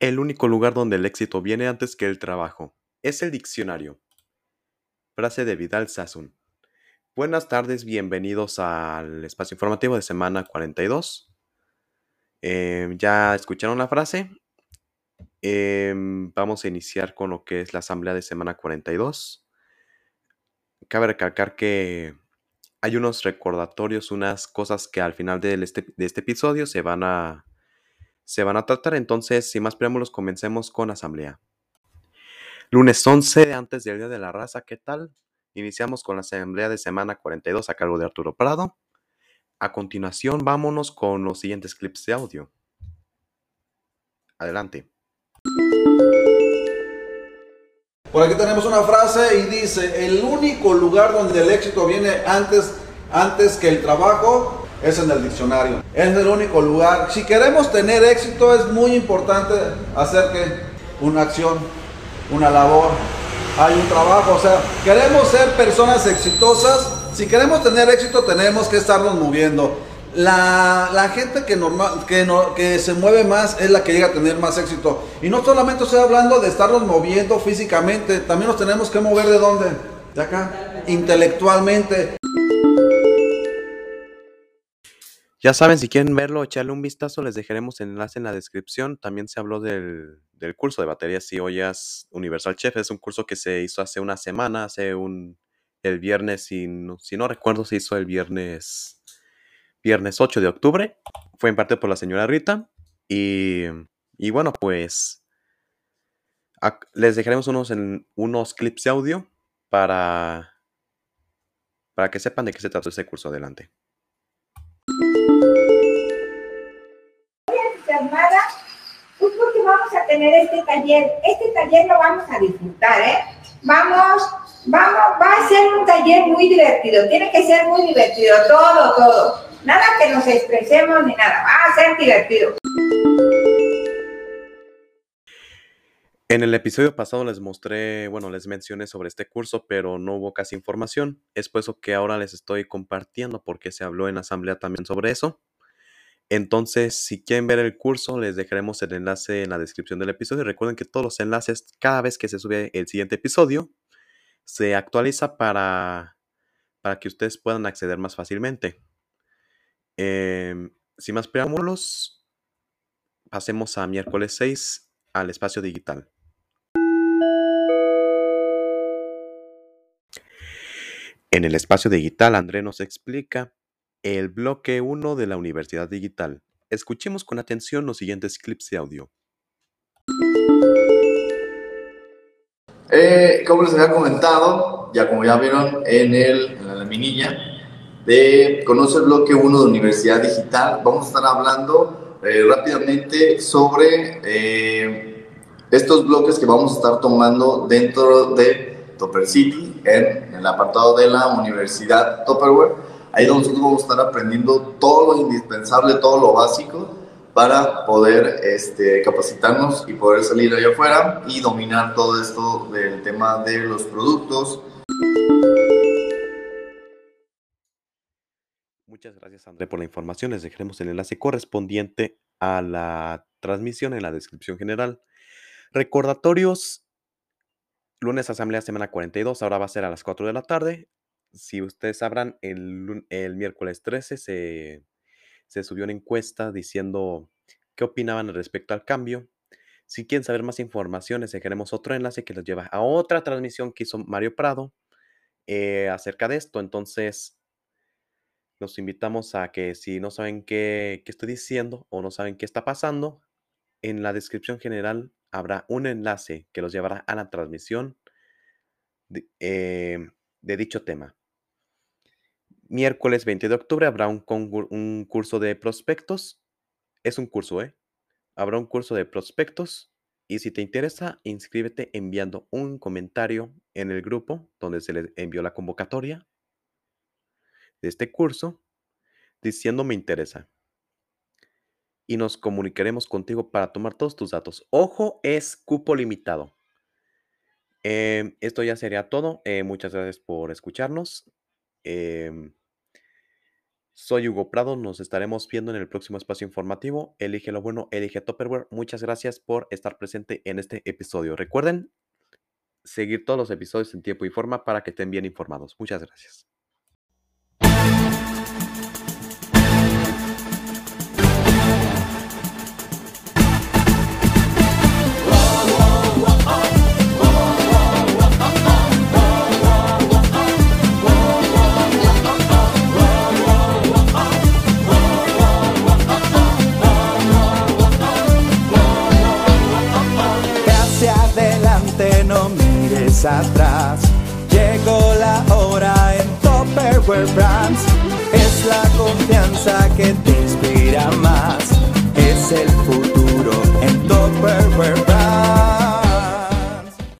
El único lugar donde el éxito viene antes que el trabajo es el diccionario. Frase de Vidal Sassoon. Buenas tardes, bienvenidos al espacio informativo de semana 42. Em, ya escucharon la frase. Em, vamos a iniciar con lo que es la asamblea de semana 42. Cabe recalcar que hay unos recordatorios, unas cosas que al final de este, de este episodio se van a se van a tratar. Entonces, sin más preámbulos, comencemos con asamblea. Lunes 11, antes del Día de la Raza, ¿qué tal? Iniciamos con la asamblea de semana 42 a cargo de Arturo Prado. A continuación, vámonos con los siguientes clips de audio. Adelante. Por aquí tenemos una frase y dice, el único lugar donde el éxito viene antes, antes que el trabajo es en el diccionario. Es el único lugar. Si queremos tener éxito es muy importante hacer que una acción, una labor, hay un trabajo. O sea, queremos ser personas exitosas. Si queremos tener éxito tenemos que estarnos moviendo. La, la gente que, normal, que, no, que se mueve más es la que llega a tener más éxito. Y no solamente estoy hablando de estarnos moviendo físicamente, también nos tenemos que mover de dónde? De acá, intelectualmente. Ya saben, si quieren verlo, echarle un vistazo, les dejaremos el enlace en la descripción. También se habló del, del curso de baterías y ollas Universal Chef. Es un curso que se hizo hace una semana, hace un el viernes, si no, si no recuerdo, se hizo el viernes, viernes 8 de octubre. Fue en parte por la señora Rita. Y, y bueno, pues les dejaremos unos, en, unos clips de audio para, para que sepan de qué se trata ese curso adelante. Entusiasmada pues porque vamos a tener este taller. Este taller lo vamos a disfrutar, ¿eh? Vamos, vamos, va a ser un taller muy divertido. Tiene que ser muy divertido, todo, todo. Nada que nos estresemos ni nada. Va a ser divertido. En el episodio pasado les mostré, bueno, les mencioné sobre este curso, pero no hubo casi información. Es por eso que ahora les estoy compartiendo porque se habló en asamblea también sobre eso. Entonces, si quieren ver el curso, les dejaremos el enlace en la descripción del episodio. Recuerden que todos los enlaces, cada vez que se sube el siguiente episodio, se actualiza para, para que ustedes puedan acceder más fácilmente. Eh, sin más preámbulos, pasemos a miércoles 6 al espacio digital. En el espacio digital, André nos explica el bloque 1 de la Universidad Digital. Escuchemos con atención los siguientes clips de audio. Eh, como les había comentado, ya como ya vieron en, el, en la laminilla, de Conoce el bloque 1 de Universidad Digital, vamos a estar hablando eh, rápidamente sobre eh, estos bloques que vamos a estar tomando dentro de Topper City, en, el apartado de la Universidad Topperware Ahí donde nosotros vamos a estar aprendiendo todo lo indispensable, todo lo básico para poder este, capacitarnos y poder salir allá afuera y dominar todo esto del tema de los productos. Muchas gracias André por la información. Les dejaremos el enlace correspondiente a la transmisión en la descripción general. Recordatorios. Lunes Asamblea Semana 42, ahora va a ser a las 4 de la tarde si ustedes sabrán, el, el miércoles 13 se, se, subió una encuesta diciendo qué opinaban respecto al cambio. Si quieren saber más información, les dejaremos otro enlace que los lleva a otra transmisión que hizo Mario Prado eh, acerca de esto. Entonces, los invitamos a que si no saben qué, qué, estoy diciendo o no saben qué está pasando, en la descripción general habrá un enlace que los llevará a la transmisión de, eh, dicho tema. Miércoles 20 de octubre habrá un, un, curso de prospectos. Es un curso, ¿eh? Habrá un curso de prospectos. Y si te interesa, inscríbete enviando un comentario en el grupo donde se le envió la convocatoria de este curso diciendo me interesa. Y nos comunicaremos contigo para tomar todos tus datos. Ojo, es cupo limitado. Eh, esto ya sería todo. Eh, muchas gracias por escucharnos. Eh, Soy Hugo Prado, nos estaremos viendo en el próximo espacio informativo. Elige lo bueno, elige Topperware. Muchas gracias por estar presente en este episodio. Recuerden seguir todos los episodios en tiempo y forma para que estén bien informados. Muchas gracias. no mires atrás. Llegó la hora en Topperware Brands. Es la confianza que te inspira más. Es el futuro en Topperware Brands.